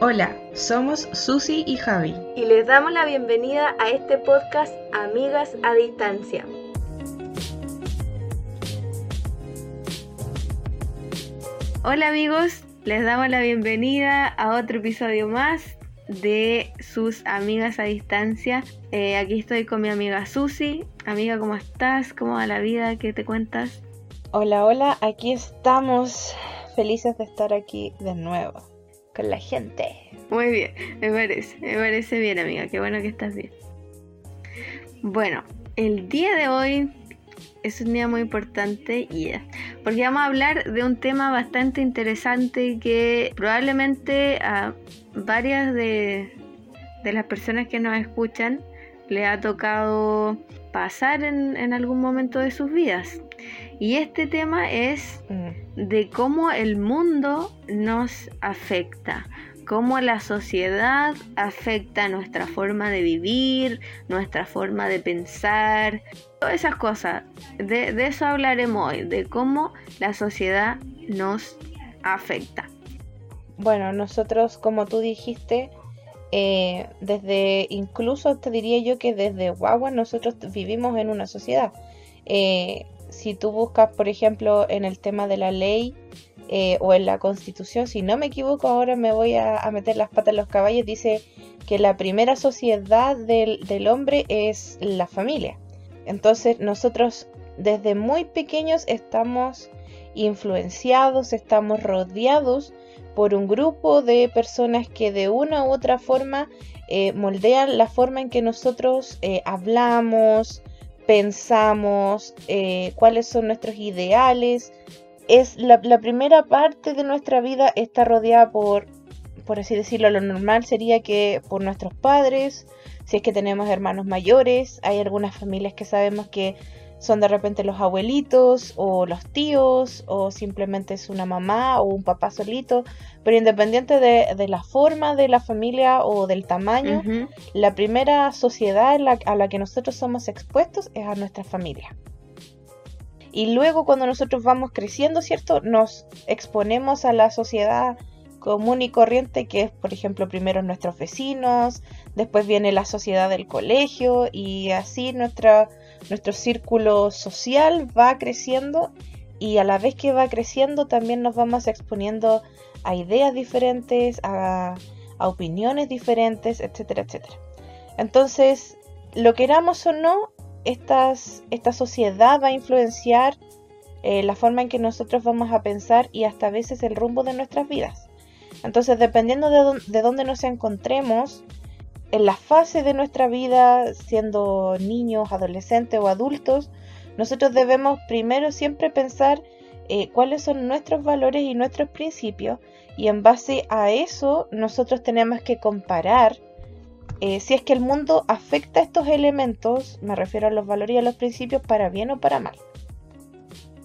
Hola, somos Susi y Javi. Y les damos la bienvenida a este podcast Amigas a Distancia. Hola amigos, les damos la bienvenida a otro episodio más de sus amigas a distancia. Eh, aquí estoy con mi amiga Susi. Amiga, ¿cómo estás? ¿Cómo va la vida? ¿Qué te cuentas? Hola, hola, aquí estamos felices de estar aquí de nuevo con la gente. Muy bien, me parece, me parece bien amiga, qué bueno que estás bien. Bueno, el día de hoy es un día muy importante y porque vamos a hablar de un tema bastante interesante que probablemente a varias de, de las personas que nos escuchan le ha tocado pasar en, en algún momento de sus vidas. Y este tema es mm. de cómo el mundo nos afecta, cómo la sociedad afecta nuestra forma de vivir, nuestra forma de pensar, todas esas cosas. De, eso hablaremos hoy, de cómo la sociedad nos afecta. Bueno, nosotros, como tú dijiste, eh, desde, incluso te diría yo que desde guagua nosotros vivimos en una sociedad. Eh, si tú buscas, por ejemplo, en el tema de la ley eh, o en la constitución, si no me equivoco, ahora me voy a, meter las patas en los caballos, dice que la primera sociedad del, del hombre es la familia. Entonces nosotros desde muy pequeños estamos influenciados, estamos rodeados por un grupo de personas que de una u otra forma eh, moldean la forma en que nosotros eh, hablamos, pensamos, eh, cuáles son nuestros ideales. Es la, primera parte de nuestra vida está rodeada por, por así decirlo, lo normal sería que por nuestros padres, si es que tenemos hermanos mayores, hay algunas familias que sabemos que son de repente los abuelitos o los tíos o simplemente es una mamá o un papá solito, pero independiente de, la forma de la familia o del tamaño, la primera sociedad a la que nosotros somos expuestos es a nuestra familia. Y luego cuando nosotros vamos creciendo, ¿cierto? Nos exponemos a la sociedad común y corriente que es, por ejemplo, primero nuestros vecinos, después viene la sociedad del colegio y así nuestra nuestro círculo social va creciendo y a la vez que va creciendo también nos vamos exponiendo a ideas diferentes, a, opiniones diferentes, etcétera, etcétera. Entonces, lo queramos o no, esta sociedad va a influenciar eh, la forma en que nosotros vamos a pensar y hasta a veces el rumbo de nuestras vidas. Entonces, dependiendo de, de dónde nos encontremos, en la fase de nuestra vida, siendo niños, adolescentes o adultos, nosotros debemos primero siempre pensar eh, cuáles son nuestros valores y nuestros principios y en base a eso nosotros tenemos que comparar eh, si es que el mundo afecta estos elementos, me refiero a los valores y a los principios, para bien o para mal.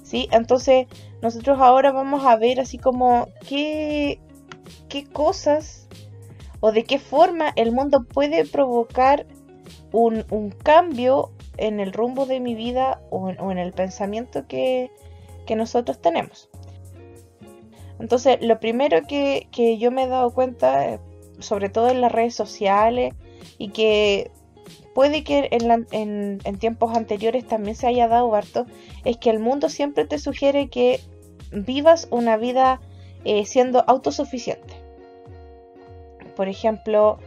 ¿Sí? Entonces nosotros ahora vamos a ver así como qué, qué cosas o de qué forma el mundo puede provocar un, cambio en el rumbo de mi vida o en, el pensamiento que, nosotros tenemos. Entonces, lo primero que, yo me he dado cuenta, eh, sobre todo en las redes sociales, y que puede que en, tiempos anteriores también se haya dado harto, es que el mundo siempre te sugiere que vivas una vida eh, siendo autosuficiente. Por ejemplo,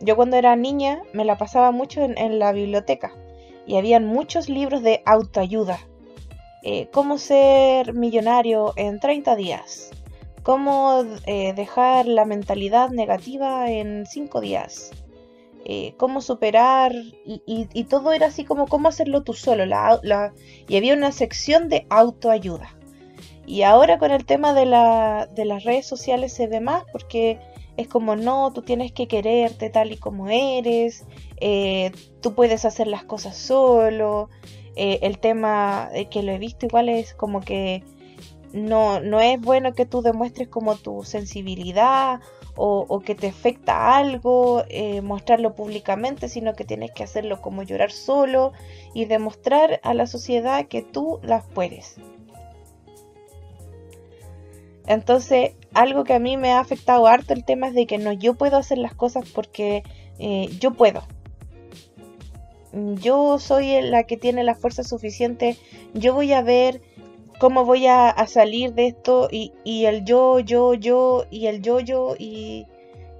yo cuando era niña me la pasaba mucho en, la biblioteca y habían muchos libros de autoayuda. Eh, cómo ser millonario en 30 días. Cómo eh, dejar la mentalidad negativa en 5 días. Eh, cómo superar y, todo era así como cómo hacerlo tú solo. y había una sección de autoayuda. Y ahora con el tema de, de las redes sociales se ve más porque es como no, tú tienes que quererte tal y como eres, eh, tú puedes hacer las cosas solo. Eh, el tema que lo he visto igual es como que no, no es bueno que tú demuestres como tu sensibilidad o, que te afecta algo, eh, mostrarlo públicamente, sino que tienes que hacerlo como llorar solo y demostrar a la sociedad que tú las puedes. Entonces, algo que a mí me ha afectado harto el tema es de que no, yo puedo hacer las cosas porque eh, yo puedo. Yo soy la que tiene la fuerza suficiente, yo voy a ver cómo voy a, salir de esto y, y, el yo, yo, yo y el yo, yo y,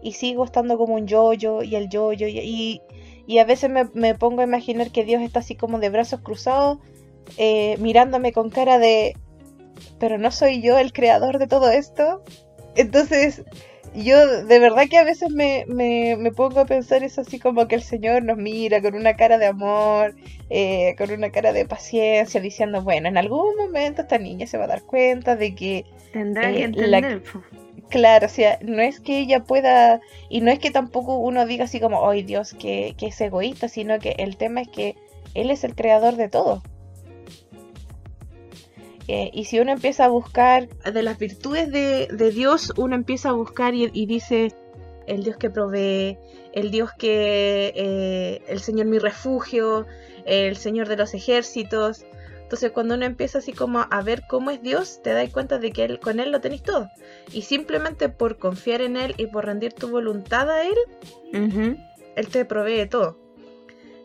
y sigo estando como un yo, yo y el yo, yo y, y a veces me, me, pongo a imaginar que Dios está así como de brazos cruzados eh, mirándome con cara de pero no soy yo el creador de todo esto. Entonces, yo de verdad que a veces me, me, pongo a pensar eso así como que el Señor nos mira con una cara de amor, eh, con una cara de paciencia, diciendo, bueno, en algún momento esta niña se va a dar cuenta de que... Tendrá que eh, entender. Claro, o sea, no es que ella pueda, y no es que tampoco uno diga así como, ay Dios, que, que es egoísta, sino que el tema es que Él es el creador de todo. Eh, y si uno empieza a buscar de las virtudes de, Dios, uno empieza a buscar y, dice, el Dios que provee, el Dios que, eh, el Señor mi refugio, el Señor de los ejércitos. Entonces cuando uno empieza así como a ver cómo es Dios, te das cuenta de que él, con Él lo tenéis todo. Y simplemente por confiar en Él y por rendir tu voluntad a Él, Él te provee todo.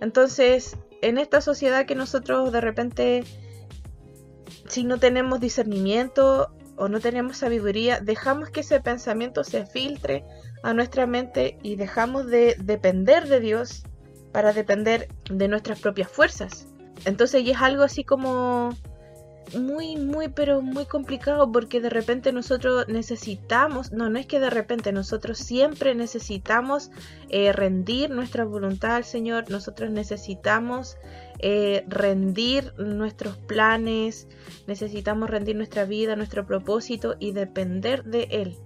Entonces, en esta sociedad que nosotros de repente si no tenemos discernimiento o no tenemos sabiduría, dejamos que ese pensamiento se filtre a nuestra mente y dejamos de depender de Dios para depender de nuestras propias fuerzas. Entonces, y es algo así como muy, muy, pero muy complicado porque de repente nosotros necesitamos, no, no es que de repente nosotros siempre necesitamos eh, rendir nuestra voluntad al Señor, nosotros necesitamos eh, rendir nuestros planes, necesitamos rendir nuestra vida, nuestro propósito y depender de Él.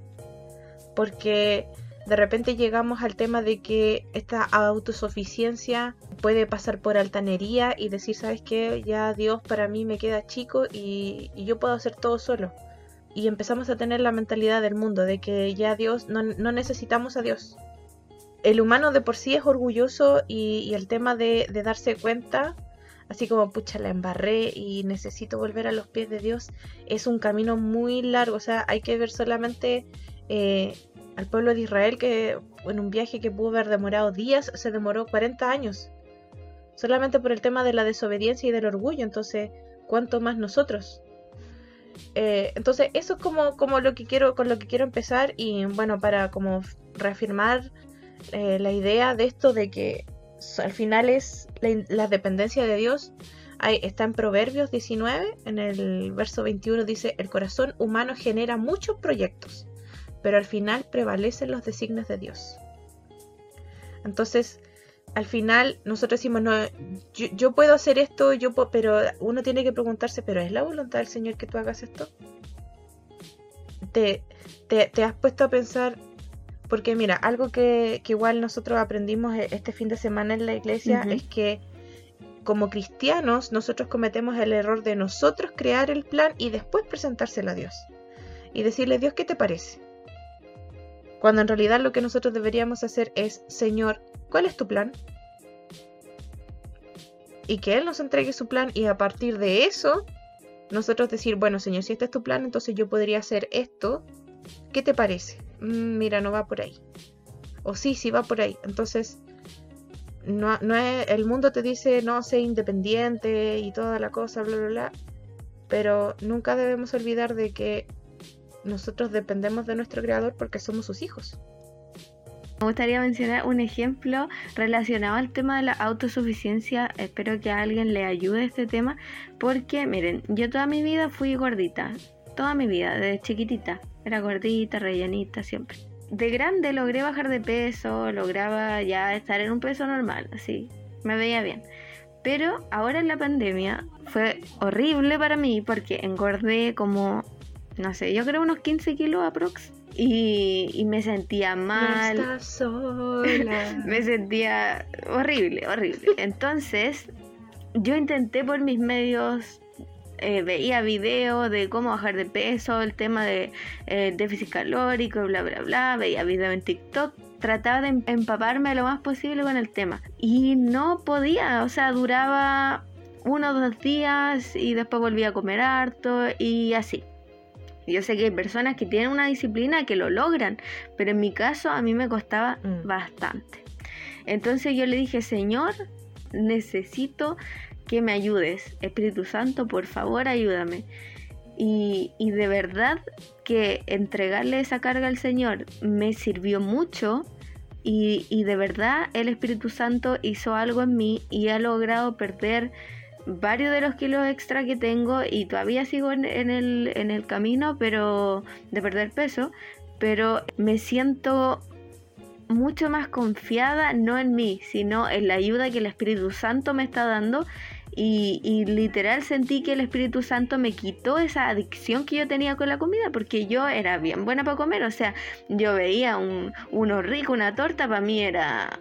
Porque de repente llegamos al tema de que esta autosuficiencia puede pasar por altanería y decir, ¿sabes qué? Ya Dios para mí me queda chico y, yo puedo hacer todo solo. Y empezamos a tener la mentalidad del mundo de que ya Dios, no, necesitamos a Dios. El humano de por sí es orgulloso y, el tema de, darse cuenta, así como pucha la embarré y necesito volver a los pies de Dios, es un camino muy largo. O sea, hay que ver solamente eh, al pueblo de Israel que en un viaje que pudo haber demorado días se demoró 40 años. Solamente por el tema de la desobediencia y del orgullo. Entonces, ¿cuánto más nosotros? Eh, entonces, eso es como, como lo que quiero, con lo que quiero empezar. Y bueno, para como reafirmar eh, la idea de esto de que al final es la, dependencia de Dios. Ahí está en Proverbios 19, en el verso 21 dice, el corazón humano genera muchos proyectos, pero al final prevalecen los designios de Dios. Entonces, al final nosotros decimos, no, yo, puedo hacer esto, yo pero uno tiene que preguntarse, ¿pero es la voluntad del Señor que tú hagas esto? Te, te, has puesto a pensar, porque mira, algo que, igual nosotros aprendimos e, este fin de semana en la iglesia es que como cristianos nosotros cometemos el error de nosotros crear el plan y después presentárselo a Dios. Y decirle, Dios, ¿qué te parece? Cuando en realidad lo que nosotros deberíamos hacer es, Señor, ¿cuál es tu plan? Y que Él nos entregue su plan y a partir de eso, nosotros decir, bueno, Señor, si este es tu plan, entonces yo podría hacer esto. ¿Qué te parece? Mm, mira, no va por ahí. O sí, sí va por ahí. Entonces, no, no es, el mundo te dice, no, sé independiente y toda la cosa, bla, bla, bla. Pero nunca debemos olvidar de que nosotros dependemos de nuestro creador porque somos sus hijos. Me gustaría mencionar un ejemplo relacionado al tema de la autosuficiencia. Espero que a alguien le ayude este tema. Porque, miren, yo toda mi vida fui gordita. Toda mi vida, desde chiquitita. Era gordita, rellenita, siempre. De grande logré bajar de peso, lograba ya estar en un peso normal, así. Me veía bien. Pero ahora en la pandemia fue horrible para mí porque engordé como no sé, yo creo unos 15 kilos aprox. Y, y me sentía mal. sola. me sentía horrible, horrible. Entonces, yo intenté por mis medios eh, veía videos de cómo bajar de peso, el tema de eh, déficit calórico, bla, bla, bla, veía videos en TikTok, trataba de empaparme lo más posible con el tema y no podía, o sea, duraba uno o dos días y después volvía a comer harto y así. Yo sé que hay personas que tienen una disciplina que lo logran, pero en mi caso a mí me costaba Mm. bastante. Entonces yo le dije, Señor, necesito que me ayudes. Espíritu Santo, por favor, ayúdame. Y, y de verdad que entregarle esa carga al Señor me sirvió mucho y, y de verdad el Espíritu Santo hizo algo en mí y ha logrado perder varios de los kilos extra que tengo y todavía sigo en, en el, en el camino pero de perder peso pero me siento mucho más confiada no en mí sino en la ayuda que el Espíritu Santo me está dando y, literal sentí que el Espíritu Santo me quitó esa adicción que yo tenía con la comida porque yo era bien buena para comer o sea yo veía un, uno rico una torta para mí era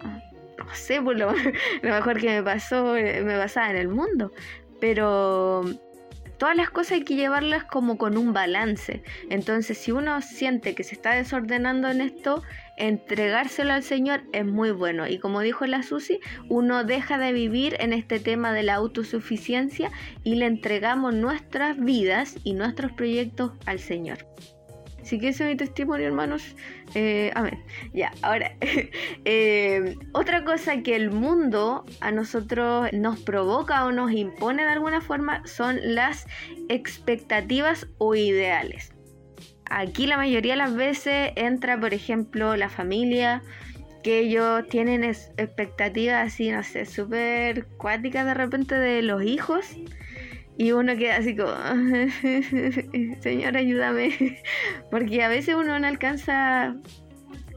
no sé, por lo, lo mejor que me pasó, eh, me pasaba en el mundo. Pero todas las cosas hay que llevarlas como con un balance. Entonces, si uno siente que se está desordenando en esto, entregárselo al Señor es muy bueno. Y como dijo la Susi, uno deja de vivir en este tema de la autosuficiencia y le entregamos nuestras vidas y nuestros proyectos al Señor. Así que ese es mi testimonio, hermanos. Eh, amén. Ya, ahora, eh, otra cosa que el mundo a nosotros nos provoca o nos impone de alguna forma son las expectativas o ideales. Aquí la mayoría de las veces entra, por ejemplo, la familia, que ellos tienen expectativas así, no sé, súper cuáticas de repente de los hijos. Y uno queda así como, Señor, ayúdame. Porque a veces uno no alcanza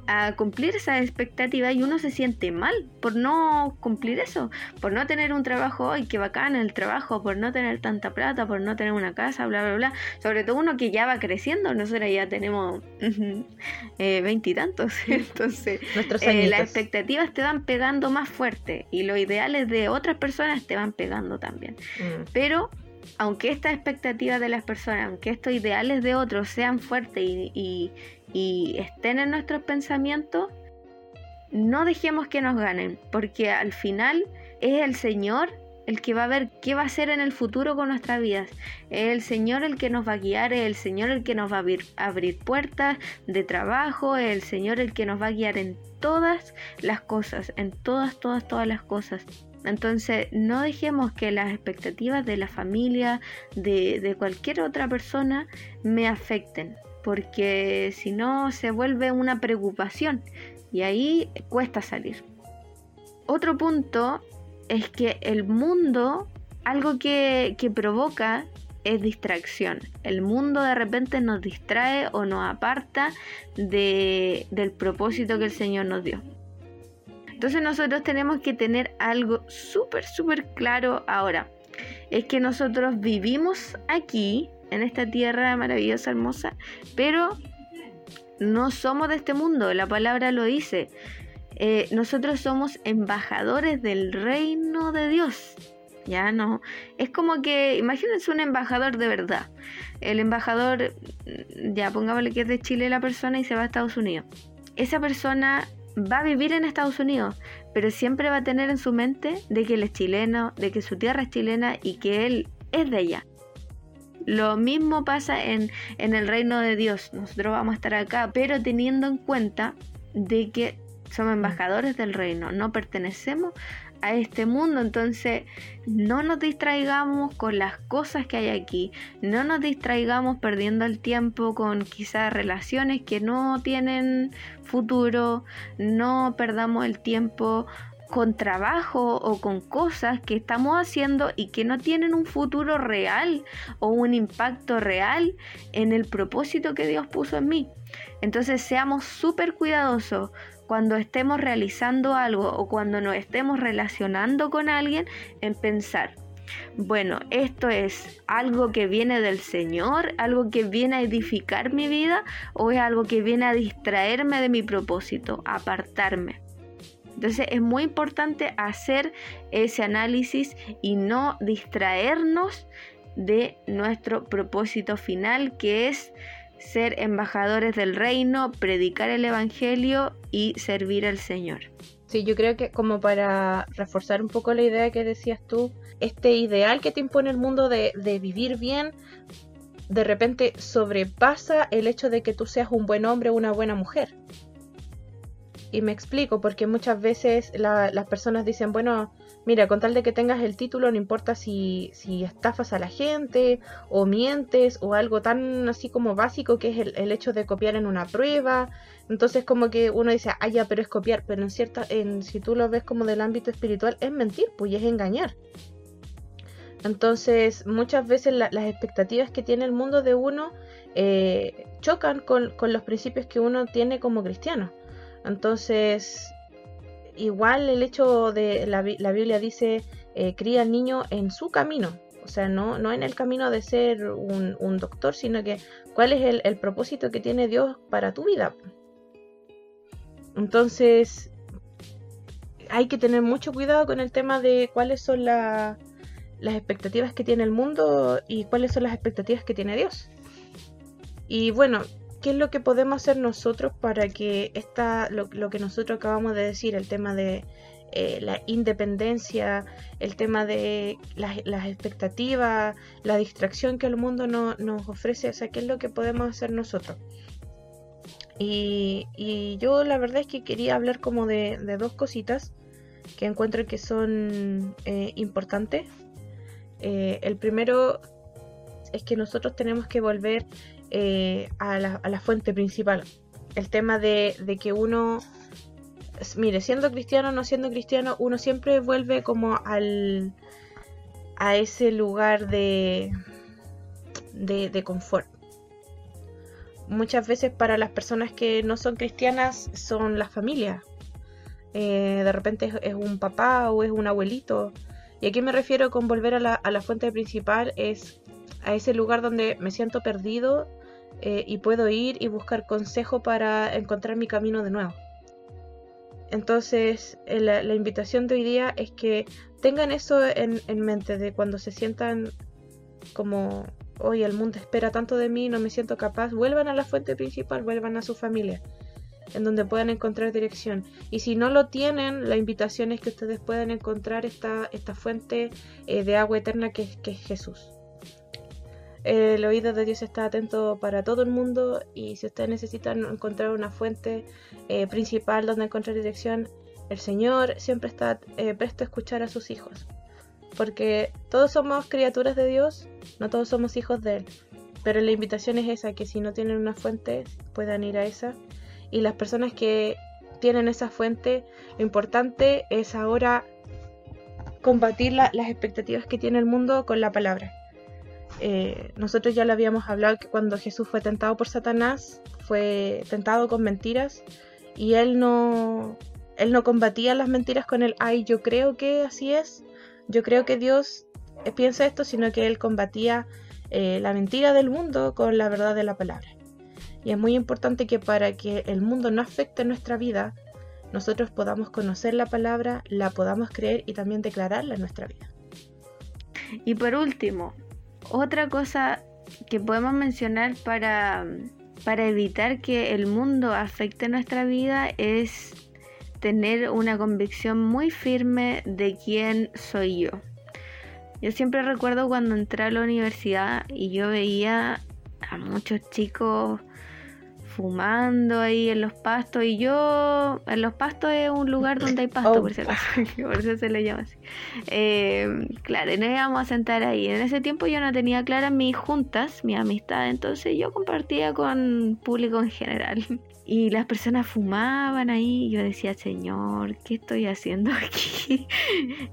a cumplir esa expectativa y uno se siente mal por no cumplir eso, por no tener un trabajo, ay, qué bacán el trabajo, por no tener tanta plata, por no tener una casa, bla, bla, bla. Sobre todo uno que ya va creciendo, nosotros ya tenemos eh, veintitantos, entonces eh, añitos. las expectativas te van pegando más fuerte y los ideales de otras personas te van pegando también. Mm. Pero aunque estas expectativas de las personas, aunque estos ideales de otros sean fuertes y, y- y estén en nuestros pensamientos, no dejemos que nos ganen, porque al final es el Señor el que va a ver qué va a hacer en el futuro con nuestras vidas. Es el Señor el que nos va a guiar, es el Señor el que nos va a abrir, puertas de trabajo, es el Señor el que nos va a guiar en todas las cosas, en todas, todas, todas las cosas. Entonces, no dejemos que las expectativas de la familia, de cualquier otra persona, me afecten, porque si no se vuelve una preocupación y ahí cuesta salir. Otro punto es que el mundo, algo que, que provoca es distracción. El mundo de repente nos distrae o nos aparta de, del propósito que el Señor nos dio. Entonces nosotros tenemos que tener algo súper, súper claro ahora. Es que nosotros vivimos aquí, en esta tierra maravillosa, hermosa, pero no somos de este mundo. La palabra lo dice. Eh, nosotros somos embajadores del reino de Dios. Ya no. Es como que, imagínense un embajador de verdad. El embajador, ya pongámosle que es de Chile la persona y se va a Estados Unidos. Esa persona va a vivir en Estados Unidos, pero siempre va a tener en su mente de que él es chileno, de que su tierra es chilena y que él es de allá. Lo mismo pasa en, en el reino de Dios. Nosotros vamos a estar acá, pero teniendo en cuenta de que somos embajadores del reino, no pertenecemos a este mundo, entonces no nos distraigamos con las cosas que hay aquí, no nos distraigamos perdiendo el tiempo con quizás relaciones que no tienen futuro, no perdamos el tiempo con trabajo o con cosas que estamos haciendo y que no tienen un futuro real o un impacto real en el propósito que Dios puso en mí. Entonces seamos súper cuidadosos cuando estemos realizando algo o cuando nos estemos relacionando con alguien en pensar, bueno, esto es algo que viene del Señor, algo que viene a edificar mi vida o es algo que viene a distraerme de mi propósito, apartarme. Entonces es muy importante hacer ese análisis y no distraernos de nuestro propósito final que es ser embajadores del reino, predicar el Evangelio y servir al Señor. Sí, yo creo que como para reforzar un poco la idea que decías tú, este ideal que te impone el mundo de, vivir bien, de repente sobrepasa el hecho de que tú seas un buen hombre o una buena mujer. Y me explico, porque muchas veces las personas dicen, bueno, mira, con tal de que tengas el título, no importa si, si estafas a la gente o mientes o algo tan así como básico que es el, hecho de copiar en una prueba. Entonces como que uno dice, ah, ya, pero es copiar, pero en cierta, en, si tú lo ves como del ámbito espiritual, es mentir, pues es engañar. Entonces, muchas veces las expectativas que tiene el mundo de uno eh, chocan con, con, los principios que uno tiene como cristiano. Entonces, igual el hecho de la, Biblia dice, eh, cría al niño en su camino, o sea, no, no en el camino de ser un, doctor, sino que cuál es el, propósito que tiene Dios para tu vida. Entonces, hay que tener mucho cuidado con el tema de cuáles son las expectativas que tiene el mundo y cuáles son las expectativas que tiene Dios. Y bueno, qué es lo que podemos hacer nosotros para que esta, lo, que nosotros acabamos de decir, el tema de eh, la independencia, el tema de las, expectativas, la distracción que el mundo nos ofrece, o sea, qué es lo que podemos hacer nosotros. Y, yo la verdad es que quería hablar como de, dos cositas que encuentro que son eh, importantes. Eh, el primero es que nosotros tenemos que volver eh, a, la, fuente principal. El tema de, que uno, mire, siendo cristiano o no siendo cristiano, uno siempre vuelve como al a ese lugar de, de, confort. Muchas veces para las personas que no son cristianas son las familias. Eh, de repente es, un papá o es un abuelito. Y aquí me refiero con volver a la, a la fuente principal, es a ese lugar donde me siento perdido eh, y puedo ir y buscar consejo para encontrar mi camino de nuevo. Entonces, eh, la, invitación de hoy día es que tengan eso en, mente, de cuando se sientan como, hoy el mundo espera tanto de mí, no me siento capaz, vuelvan a la fuente principal, vuelvan a su familia, en donde puedan encontrar dirección. Y si no lo tienen, la invitación es que ustedes puedan encontrar esta, esta fuente eh, de agua eterna que, que es Jesús. El oído de Dios está atento para todo el mundo y si ustedes necesitan encontrar una fuente eh, principal donde encontrar dirección, el Señor siempre está eh, presto a escuchar a sus hijos. Porque todos somos criaturas de Dios, no todos somos hijos de Él. Pero la invitación es esa, que si no tienen una fuente, puedan ir a esa. Y las personas que tienen esa fuente, lo importante es ahora combatir las expectativas que tiene el mundo con la palabra. Eh, nosotros ya lo habíamos hablado que cuando Jesús fue tentado por Satanás, fue tentado con mentiras y él no, él no combatía las mentiras con el, ay, yo creo que así es, yo creo que Dios piensa esto, sino que él combatía eh, la mentira del mundo con la verdad de la palabra. Y es muy importante que para que el mundo no afecte nuestra vida, nosotros podamos conocer la palabra, la podamos creer y también declararla en nuestra vida. Y por último, otra cosa que podemos mencionar para, para evitar que el mundo afecte nuestra vida es tener una convicción muy firme de quién soy yo. Yo siempre recuerdo cuando entré a la universidad y yo veía a muchos chicos fumando ahí en los pastos. Y yo en los pastos es un lugar donde hay pasto por si acaso por eso se le llama así. Eh, claro y nos íbamos a sentar ahí. En ese tiempo yo no tenía claras mis juntas mi amistad entonces yo compartía con público en general. Y las personas fumaban ahí y yo decía señor qué estoy haciendo aquí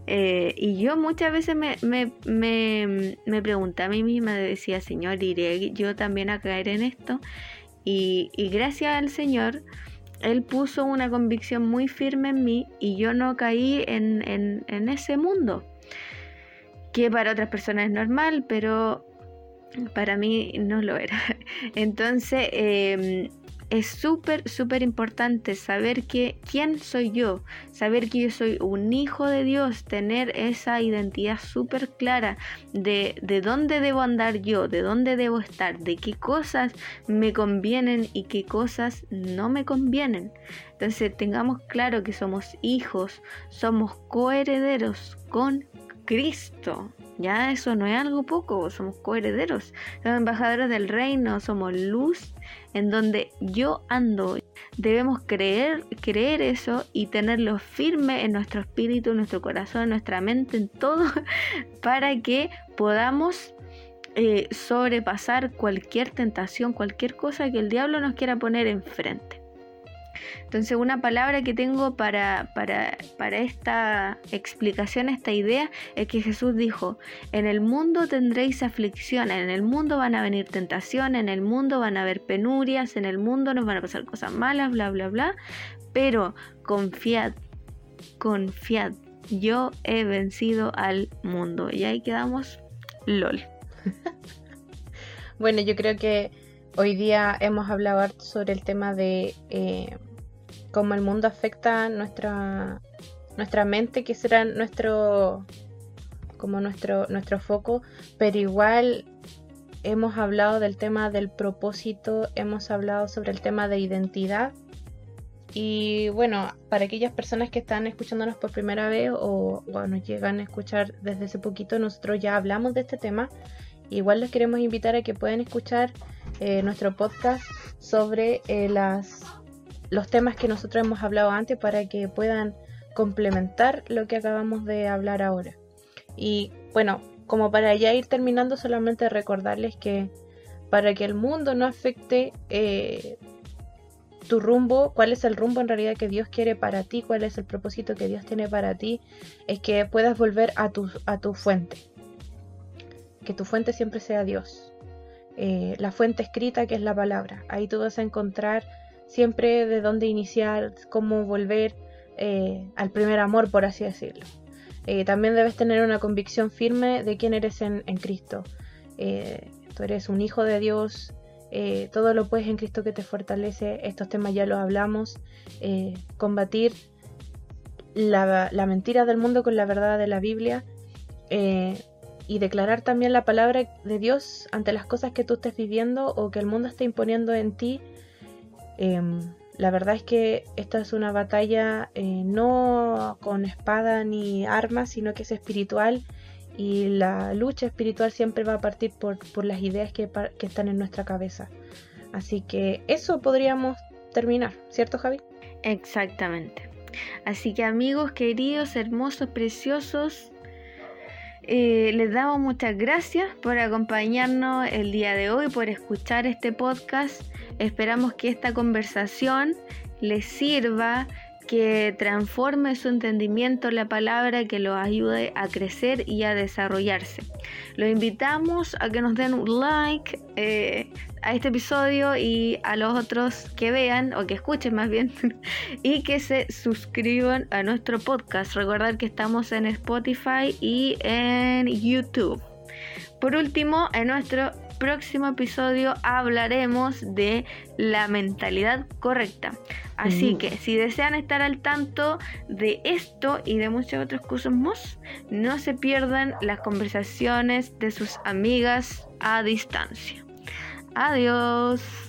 eh, y yo muchas veces me, me, me, me pregunté a mí misma decía señor iré yo también a caer en esto y, gracias al Señor, Él puso una convicción muy firme en mí y yo no caí en, ese mundo, que para otras personas es normal, pero para mí no lo era. Entonces, em, es súper, súper importante saber que, quién soy yo, saber que yo soy un hijo de Dios, tener esa identidad súper clara de, de dónde debo andar yo, de dónde debo estar, de qué cosas me convienen y qué cosas no me convienen. Entonces tengamos claro que somos hijos, somos coherederos con Cristo. Ya eso no es algo poco, somos coherederos, somos embajadores del reino, somos luz en donde yo ando. Debemos creer, creer eso y tenerlo firme en nuestro espíritu, en nuestro corazón, en nuestra mente, en todo, para que podamos eh, sobrepasar cualquier tentación, cualquier cosa que el diablo nos quiera poner enfrente. Entonces una palabra que tengo para, para, para esta explicación, esta idea, es que Jesús dijo, en el mundo tendréis aflicción, en el mundo van a venir tentaciones, en el mundo van a haber penurias, en el mundo nos van a pasar cosas malas, bla, bla, bla, pero confiad, confiad, yo he vencido al mundo. Y ahí quedamos, lol. bueno, yo creo que hoy día hemos hablado sobre el tema de... Eh, cómo el mundo afecta nuestra, nuestra mente, que será nuestro como nuestro, nuestro foco, pero igual hemos hablado del tema del propósito, hemos hablado sobre el tema de identidad. Y bueno, para aquellas personas que están escuchándonos por primera vez o, nos llegan a escuchar desde hace poquito, nosotros ya hablamos de este tema. Igual les queremos invitar a que puedan escuchar eh, nuestro podcast sobre eh, las los temas que nosotros hemos hablado antes para que puedan complementar lo que acabamos de hablar ahora. Y bueno, como para ya ir terminando, solamente recordarles que para que el mundo no afecte eh, tu rumbo, cuál es el rumbo en realidad que Dios quiere para ti, cuál es el propósito que Dios tiene para ti, es que puedas volver a tu, a tu fuente. Que tu fuente siempre sea Dios. Eh, la fuente escrita que es la palabra. Ahí tú vas a encontrar siempre de dónde iniciar, cómo volver eh, al primer amor, por así decirlo. Eh, también debes tener una convicción firme de quién eres en, Cristo. Eh, tú eres un hijo de Dios, todo lo puedes en Cristo que te fortalece. Estos temas ya los hablamos. combatir la, la, mentira del mundo con la verdad de la Biblia. y declarar también la palabra de Dios ante las cosas que tú estés viviendo o que el mundo esté imponiendo en ti Em, la verdad es que esta es una batalla eh, no con espada ni armas, sino que es espiritual y la lucha espiritual siempre va a partir por, las ideas que, que, están en nuestra cabeza. Así que eso podríamos terminar, ¿cierto Javi? Exactamente. Así que amigos queridos, hermosos, preciosos, eh, les damos muchas gracias por acompañarnos el día de hoy, por escuchar este podcast. Esperamos que esta conversación les sirva, que transforme su entendimiento en la palabra, que los ayude a crecer y a desarrollarse. Los invitamos a que nos den un like eh, a este episodio y a los otros que vean o que escuchen más bien y que se suscriban a nuestro podcast. Recordar que estamos en Spotify y en YouTube. Por último, en nuestro próximo episodio hablaremos de la mentalidad correcta. Así que si desean estar al tanto de esto y de muchas otras cosas más, no se pierdan las conversaciones de sus amigas a distancia. Adiós.